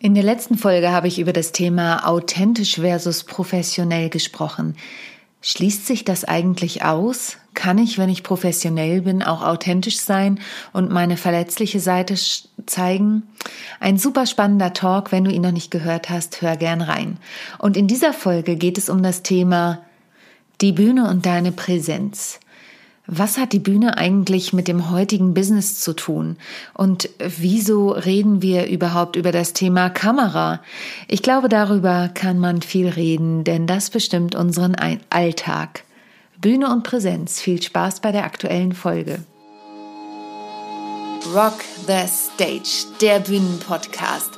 In der letzten Folge habe ich über das Thema authentisch versus professionell gesprochen. Schließt sich das eigentlich aus? Kann ich, wenn ich professionell bin, auch authentisch sein und meine verletzliche Seite zeigen? Ein super spannender Talk. Wenn du ihn noch nicht gehört hast, hör gern rein. Und in dieser Folge geht es um das Thema die Bühne und deine Präsenz. Was hat die Bühne eigentlich mit dem heutigen Business zu tun? Und wieso reden wir überhaupt über das Thema Kamera? Ich glaube, darüber kann man viel reden, denn das bestimmt unseren Alltag. Bühne und Präsenz. Viel Spaß bei der aktuellen Folge. Rock the Stage, der Bühnenpodcast.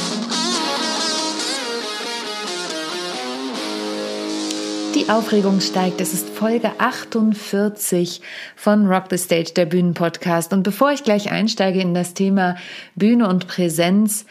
Die Aufregung steigt. Es ist Folge 48 von Rock the Stage, der Bühnenpodcast. Und bevor ich gleich einsteige in das Thema Bühne und Präsenz,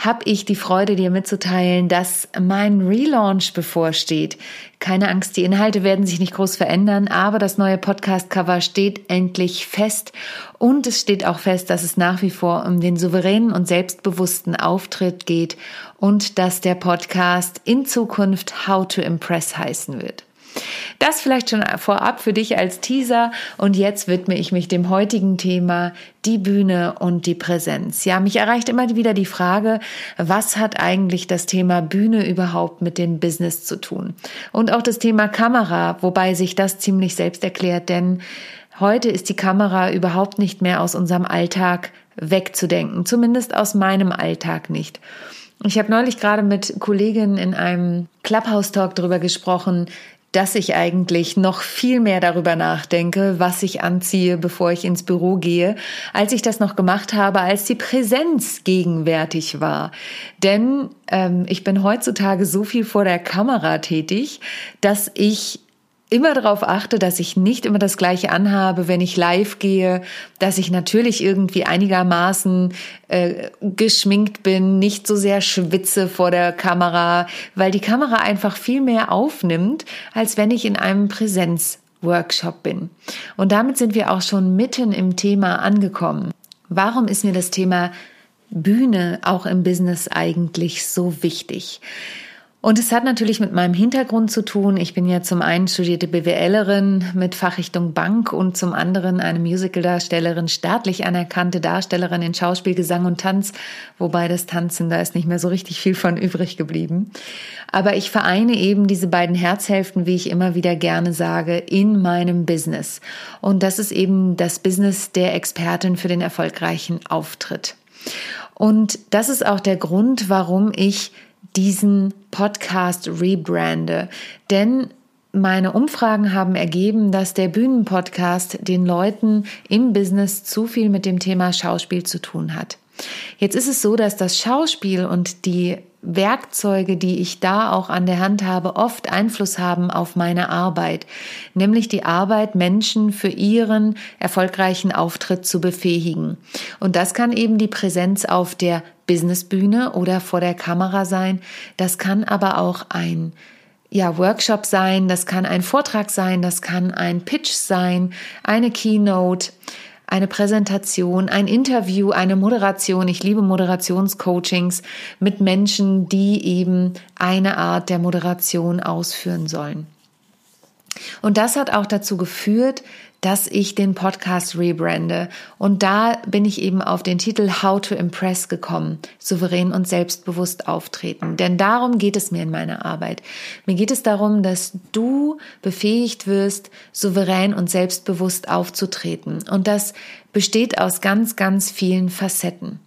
habe ich die Freude, dir mitzuteilen, dass mein Relaunch bevorsteht. Keine Angst, die Inhalte werden sich nicht groß verändern, aber das neue Podcast-Cover steht endlich fest. Und es steht auch fest, dass es nach wie vor um den souveränen und selbstbewussten Auftritt geht und dass der Podcast in Zukunft How to Impress heißen wird. Das vielleicht schon vorab für dich als Teaser und jetzt widme ich mich dem heutigen Thema, die Bühne und die Präsenz. Ja, mich erreicht immer wieder die Frage, was hat eigentlich das Thema Bühne überhaupt mit dem Business zu tun? Und auch das Thema Kamera, wobei sich das ziemlich selbst erklärt, denn heute ist die Kamera überhaupt nicht mehr aus unserem Alltag wegzudenken, zumindest aus meinem Alltag nicht. Ich habe neulich gerade mit Kolleginnen in einem Clubhouse-Talk darüber gesprochen, dass ich eigentlich noch viel mehr darüber nachdenke, was ich anziehe, bevor ich ins Büro gehe, als ich das noch gemacht habe, als die Präsenz gegenwärtig war. Denn ähm, ich bin heutzutage so viel vor der Kamera tätig, dass ich immer darauf achte, dass ich nicht immer das gleiche anhabe, wenn ich live gehe, dass ich natürlich irgendwie einigermaßen äh, geschminkt bin, nicht so sehr schwitze vor der Kamera, weil die Kamera einfach viel mehr aufnimmt, als wenn ich in einem Präsenzworkshop bin. Und damit sind wir auch schon mitten im Thema angekommen. Warum ist mir das Thema Bühne auch im Business eigentlich so wichtig? Und es hat natürlich mit meinem Hintergrund zu tun. Ich bin ja zum einen studierte BWLerin mit Fachrichtung Bank und zum anderen eine Musicaldarstellerin, staatlich anerkannte Darstellerin in Schauspiel, Gesang und Tanz, wobei das Tanzen, da ist nicht mehr so richtig viel von übrig geblieben. Aber ich vereine eben diese beiden Herzhälften, wie ich immer wieder gerne sage, in meinem Business. Und das ist eben das Business der Expertin für den erfolgreichen Auftritt. Und das ist auch der Grund, warum ich diesen Podcast rebrande. Denn meine Umfragen haben ergeben, dass der Bühnenpodcast den Leuten im Business zu viel mit dem Thema Schauspiel zu tun hat. Jetzt ist es so, dass das Schauspiel und die Werkzeuge, die ich da auch an der Hand habe, oft Einfluss haben auf meine Arbeit, nämlich die Arbeit, Menschen für ihren erfolgreichen Auftritt zu befähigen. Und das kann eben die Präsenz auf der Businessbühne oder vor der Kamera sein. Das kann aber auch ein ja, Workshop sein, das kann ein Vortrag sein, das kann ein Pitch sein, eine Keynote eine Präsentation, ein Interview, eine Moderation. Ich liebe Moderationscoachings mit Menschen, die eben eine Art der Moderation ausführen sollen. Und das hat auch dazu geführt, dass ich den Podcast rebrande. Und da bin ich eben auf den Titel How to Impress gekommen. Souverän und selbstbewusst auftreten. Denn darum geht es mir in meiner Arbeit. Mir geht es darum, dass du befähigt wirst, souverän und selbstbewusst aufzutreten. Und das besteht aus ganz, ganz vielen Facetten.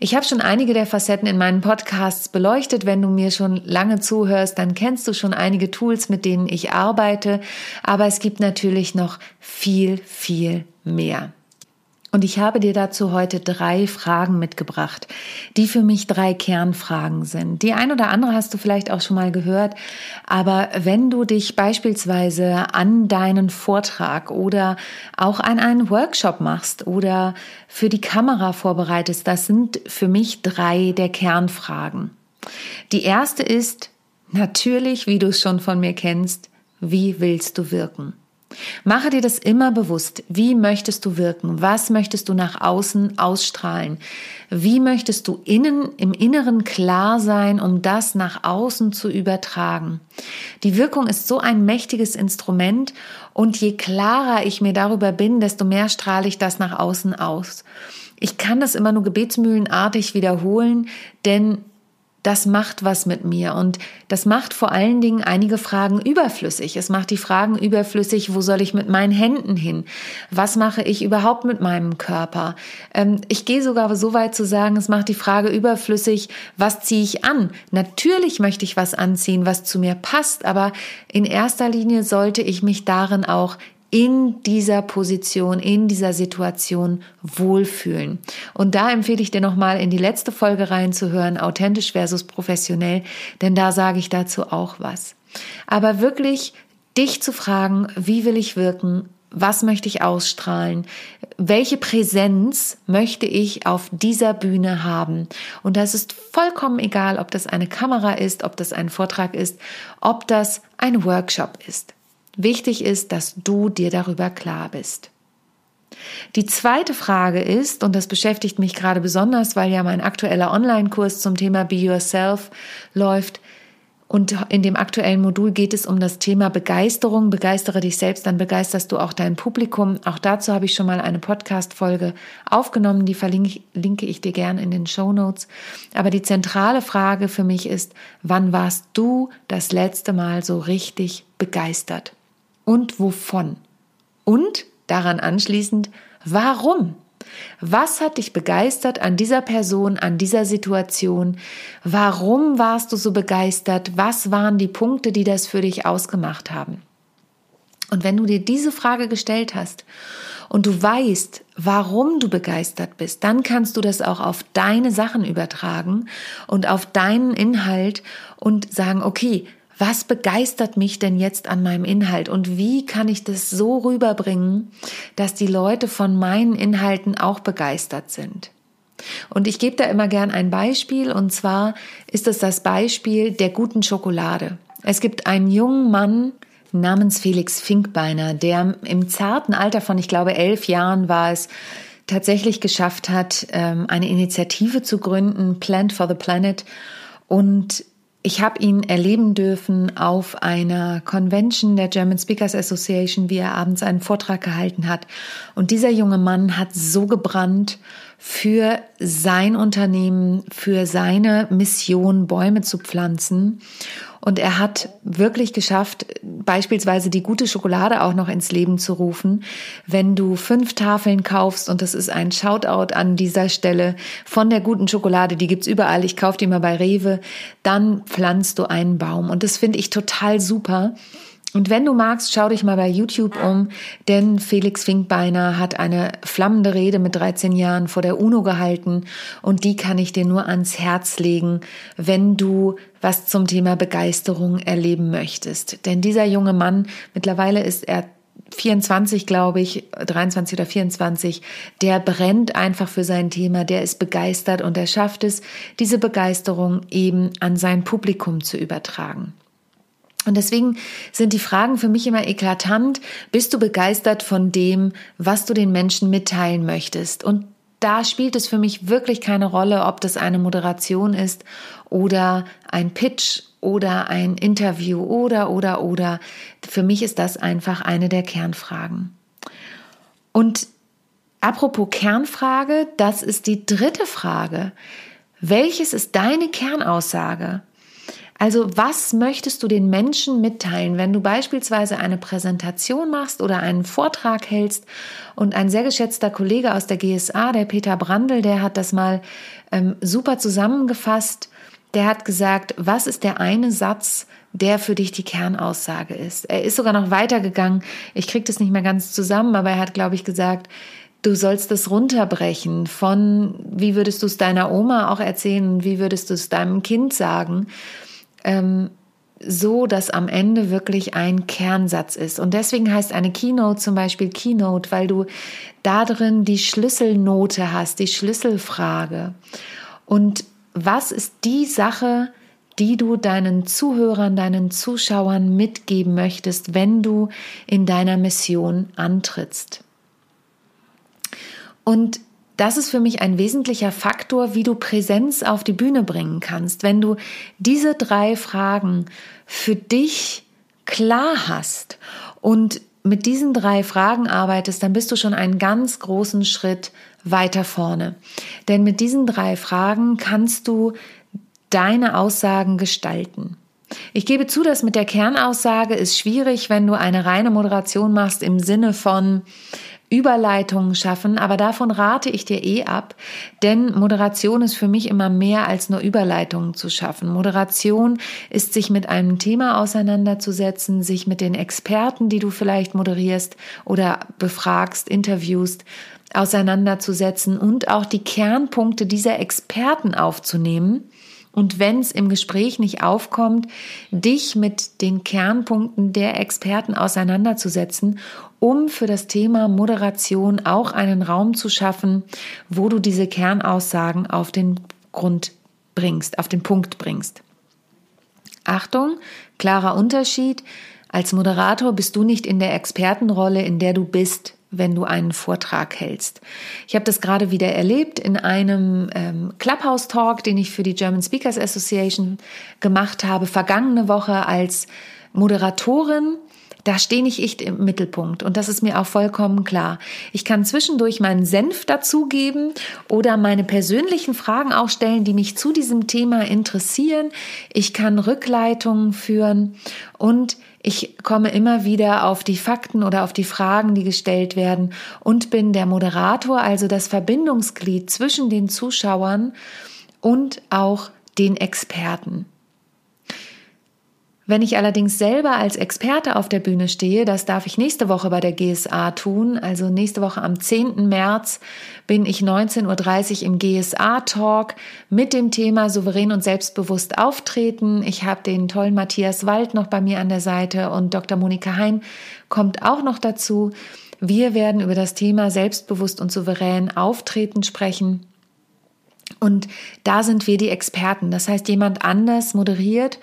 Ich habe schon einige der Facetten in meinen Podcasts beleuchtet. Wenn du mir schon lange zuhörst, dann kennst du schon einige Tools, mit denen ich arbeite. Aber es gibt natürlich noch viel, viel mehr. Und ich habe dir dazu heute drei Fragen mitgebracht, die für mich drei Kernfragen sind. Die ein oder andere hast du vielleicht auch schon mal gehört, aber wenn du dich beispielsweise an deinen Vortrag oder auch an einen Workshop machst oder für die Kamera vorbereitest, das sind für mich drei der Kernfragen. Die erste ist natürlich, wie du es schon von mir kennst, wie willst du wirken? Mache dir das immer bewusst. Wie möchtest du wirken? Was möchtest du nach außen ausstrahlen? Wie möchtest du innen, im Inneren klar sein, um das nach außen zu übertragen? Die Wirkung ist so ein mächtiges Instrument und je klarer ich mir darüber bin, desto mehr strahle ich das nach außen aus. Ich kann das immer nur gebetsmühlenartig wiederholen, denn das macht was mit mir und das macht vor allen Dingen einige Fragen überflüssig. Es macht die Fragen überflüssig, wo soll ich mit meinen Händen hin? Was mache ich überhaupt mit meinem Körper? Ähm, ich gehe sogar so weit zu sagen, es macht die Frage überflüssig, was ziehe ich an? Natürlich möchte ich was anziehen, was zu mir passt, aber in erster Linie sollte ich mich darin auch in dieser Position, in dieser Situation wohlfühlen. Und da empfehle ich dir nochmal in die letzte Folge reinzuhören, authentisch versus professionell, denn da sage ich dazu auch was. Aber wirklich dich zu fragen, wie will ich wirken? Was möchte ich ausstrahlen? Welche Präsenz möchte ich auf dieser Bühne haben? Und das ist vollkommen egal, ob das eine Kamera ist, ob das ein Vortrag ist, ob das ein Workshop ist. Wichtig ist, dass du dir darüber klar bist. Die zweite Frage ist, und das beschäftigt mich gerade besonders, weil ja mein aktueller Online-Kurs zum Thema Be Yourself läuft, und in dem aktuellen Modul geht es um das Thema Begeisterung. Begeistere dich selbst, dann begeisterst du auch dein Publikum. Auch dazu habe ich schon mal eine Podcast-Folge aufgenommen. Die verlinke ich dir gern in den Show Notes. Aber die zentrale Frage für mich ist, wann warst du das letzte Mal so richtig begeistert? Und wovon? Und daran anschließend, warum? Was hat dich begeistert an dieser Person, an dieser Situation? Warum warst du so begeistert? Was waren die Punkte, die das für dich ausgemacht haben? Und wenn du dir diese Frage gestellt hast und du weißt, warum du begeistert bist, dann kannst du das auch auf deine Sachen übertragen und auf deinen Inhalt und sagen, okay, was begeistert mich denn jetzt an meinem Inhalt und wie kann ich das so rüberbringen, dass die Leute von meinen Inhalten auch begeistert sind. Und ich gebe da immer gern ein Beispiel und zwar ist es das Beispiel der guten Schokolade. Es gibt einen jungen Mann namens Felix Finkbeiner, der im zarten Alter von, ich glaube, elf Jahren war es, tatsächlich geschafft hat, ähm, eine Initiative zu gründen, Plant for the Planet. Und ich habe ihn erleben dürfen auf einer Convention der German Speakers Association, wie er abends einen Vortrag gehalten hat. Und dieser junge Mann hat so gebrannt für sein Unternehmen, für seine Mission, Bäume zu pflanzen. Und er hat wirklich geschafft, beispielsweise die gute Schokolade auch noch ins Leben zu rufen. Wenn du fünf Tafeln kaufst, und das ist ein Shoutout an dieser Stelle von der guten Schokolade, die gibt's überall, ich kaufe die mal bei Rewe, dann pflanzt du einen Baum. Und das finde ich total super. Und wenn du magst, schau dich mal bei YouTube um, denn Felix Finkbeiner hat eine flammende Rede mit 13 Jahren vor der UNO gehalten und die kann ich dir nur ans Herz legen, wenn du was zum Thema Begeisterung erleben möchtest. Denn dieser junge Mann, mittlerweile ist er 24, glaube ich, 23 oder 24, der brennt einfach für sein Thema, der ist begeistert und er schafft es, diese Begeisterung eben an sein Publikum zu übertragen. Und deswegen sind die Fragen für mich immer eklatant. Bist du begeistert von dem, was du den Menschen mitteilen möchtest? Und da spielt es für mich wirklich keine Rolle, ob das eine Moderation ist oder ein Pitch oder ein Interview oder, oder, oder. Für mich ist das einfach eine der Kernfragen. Und apropos Kernfrage, das ist die dritte Frage. Welches ist deine Kernaussage? Also was möchtest du den Menschen mitteilen, wenn du beispielsweise eine Präsentation machst oder einen Vortrag hältst und ein sehr geschätzter Kollege aus der GSA, der Peter Brandl, der hat das mal ähm, super zusammengefasst. Der hat gesagt, was ist der eine Satz, der für dich die Kernaussage ist? Er ist sogar noch weitergegangen. Ich kriege das nicht mehr ganz zusammen, aber er hat, glaube ich, gesagt, Du sollst es runterbrechen von, wie würdest du es deiner Oma auch erzählen, wie würdest du es deinem Kind sagen, ähm, so dass am Ende wirklich ein Kernsatz ist. Und deswegen heißt eine Keynote zum Beispiel Keynote, weil du da drin die Schlüsselnote hast, die Schlüsselfrage. Und was ist die Sache, die du deinen Zuhörern, deinen Zuschauern mitgeben möchtest, wenn du in deiner Mission antrittst? Und das ist für mich ein wesentlicher Faktor, wie du Präsenz auf die Bühne bringen kannst. Wenn du diese drei Fragen für dich klar hast und mit diesen drei Fragen arbeitest, dann bist du schon einen ganz großen Schritt weiter vorne. Denn mit diesen drei Fragen kannst du deine Aussagen gestalten. Ich gebe zu, dass mit der Kernaussage ist schwierig, wenn du eine reine Moderation machst im Sinne von, Überleitungen schaffen, aber davon rate ich dir eh ab, denn Moderation ist für mich immer mehr als nur Überleitungen zu schaffen. Moderation ist sich mit einem Thema auseinanderzusetzen, sich mit den Experten, die du vielleicht moderierst oder befragst, interviewst, auseinanderzusetzen und auch die Kernpunkte dieser Experten aufzunehmen und wenn es im Gespräch nicht aufkommt, dich mit den Kernpunkten der Experten auseinanderzusetzen, um für das Thema Moderation auch einen Raum zu schaffen, wo du diese Kernaussagen auf den Grund bringst, auf den Punkt bringst. Achtung, klarer Unterschied. Als Moderator bist du nicht in der Expertenrolle, in der du bist, wenn du einen Vortrag hältst. Ich habe das gerade wieder erlebt in einem ähm, Clubhouse-Talk, den ich für die German Speakers Association gemacht habe, vergangene Woche als Moderatorin. Da stehe nicht ich im Mittelpunkt und das ist mir auch vollkommen klar. Ich kann zwischendurch meinen Senf dazugeben oder meine persönlichen Fragen auch stellen, die mich zu diesem Thema interessieren. Ich kann Rückleitungen führen und ich komme immer wieder auf die Fakten oder auf die Fragen, die gestellt werden und bin der Moderator, also das Verbindungsglied zwischen den Zuschauern und auch den Experten. Wenn ich allerdings selber als Experte auf der Bühne stehe, das darf ich nächste Woche bei der GSA tun, also nächste Woche am 10. März bin ich 19.30 Uhr im GSA-Talk mit dem Thema souverän und selbstbewusst auftreten. Ich habe den tollen Matthias Wald noch bei mir an der Seite und Dr. Monika Hein kommt auch noch dazu. Wir werden über das Thema selbstbewusst und souverän auftreten sprechen. Und da sind wir die Experten. Das heißt, jemand anders moderiert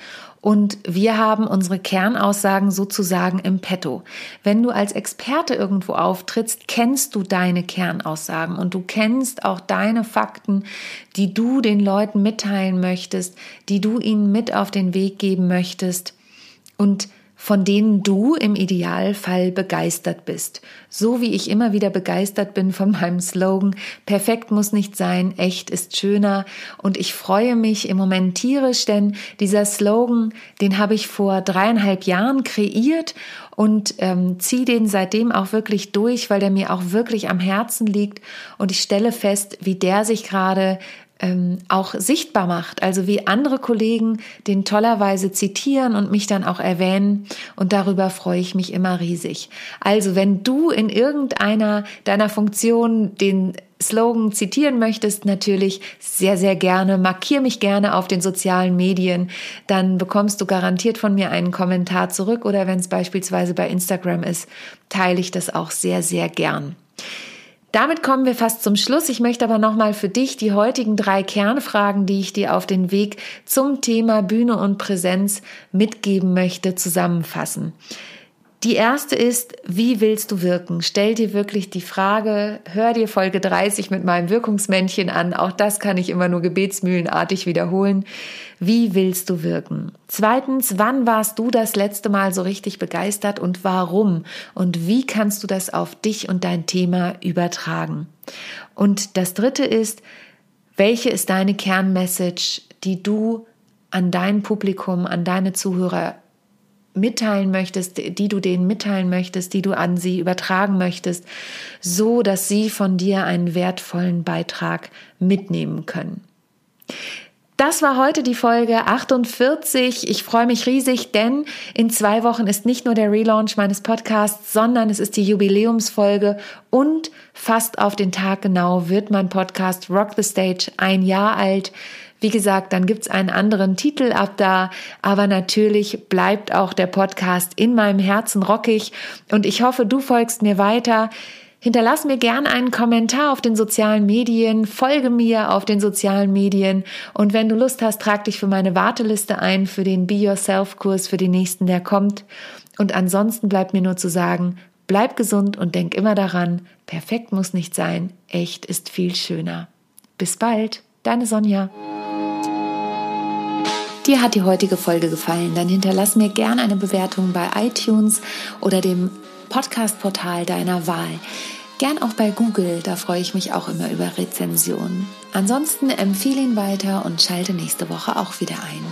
und wir haben unsere Kernaussagen sozusagen im Petto. Wenn du als Experte irgendwo auftrittst, kennst du deine Kernaussagen und du kennst auch deine Fakten, die du den Leuten mitteilen möchtest, die du ihnen mit auf den Weg geben möchtest. Und von denen du im Idealfall begeistert bist. So wie ich immer wieder begeistert bin von meinem Slogan, perfekt muss nicht sein, echt ist schöner. Und ich freue mich im Moment tierisch, denn dieser Slogan, den habe ich vor dreieinhalb Jahren kreiert und ähm, ziehe den seitdem auch wirklich durch, weil der mir auch wirklich am Herzen liegt. Und ich stelle fest, wie der sich gerade ähm, auch sichtbar macht. Also wie andere Kollegen den tollerweise zitieren und mich dann auch erwähnen. Und darüber freue ich mich immer riesig. Also wenn du in irgendeiner deiner Funktionen den Slogan zitieren möchtest, natürlich sehr, sehr gerne. Markier mich gerne auf den sozialen Medien. Dann bekommst du garantiert von mir einen Kommentar zurück oder wenn es beispielsweise bei Instagram ist, teile ich das auch sehr, sehr gern. Damit kommen wir fast zum Schluss. Ich möchte aber nochmal für dich die heutigen drei Kernfragen, die ich dir auf den Weg zum Thema Bühne und Präsenz mitgeben möchte, zusammenfassen. Die erste ist, wie willst du wirken? Stell dir wirklich die Frage, hör dir Folge 30 mit meinem Wirkungsmännchen an. Auch das kann ich immer nur gebetsmühlenartig wiederholen. Wie willst du wirken? Zweitens, wann warst du das letzte Mal so richtig begeistert und warum? Und wie kannst du das auf dich und dein Thema übertragen? Und das dritte ist, welche ist deine Kernmessage, die du an dein Publikum, an deine Zuhörer mitteilen möchtest, die du denen mitteilen möchtest, die du an sie übertragen möchtest, so dass sie von dir einen wertvollen Beitrag mitnehmen können. Das war heute die Folge 48. Ich freue mich riesig, denn in zwei Wochen ist nicht nur der Relaunch meines Podcasts, sondern es ist die Jubiläumsfolge und fast auf den Tag genau wird mein Podcast Rock the Stage ein Jahr alt. Wie gesagt, dann gibt's einen anderen Titel ab da, aber natürlich bleibt auch der Podcast in meinem Herzen rockig und ich hoffe, du folgst mir weiter. Hinterlass mir gern einen Kommentar auf den sozialen Medien, folge mir auf den sozialen Medien und wenn du Lust hast, trag dich für meine Warteliste ein für den Be Yourself Kurs für den nächsten, der kommt. Und ansonsten bleibt mir nur zu sagen, bleib gesund und denk immer daran, perfekt muss nicht sein, echt ist viel schöner. Bis bald, deine Sonja. Dir hat die heutige Folge gefallen, dann hinterlass mir gern eine Bewertung bei iTunes oder dem Podcast-Portal deiner Wahl. Gern auch bei Google, da freue ich mich auch immer über Rezensionen. Ansonsten empfehle ihn weiter und schalte nächste Woche auch wieder ein.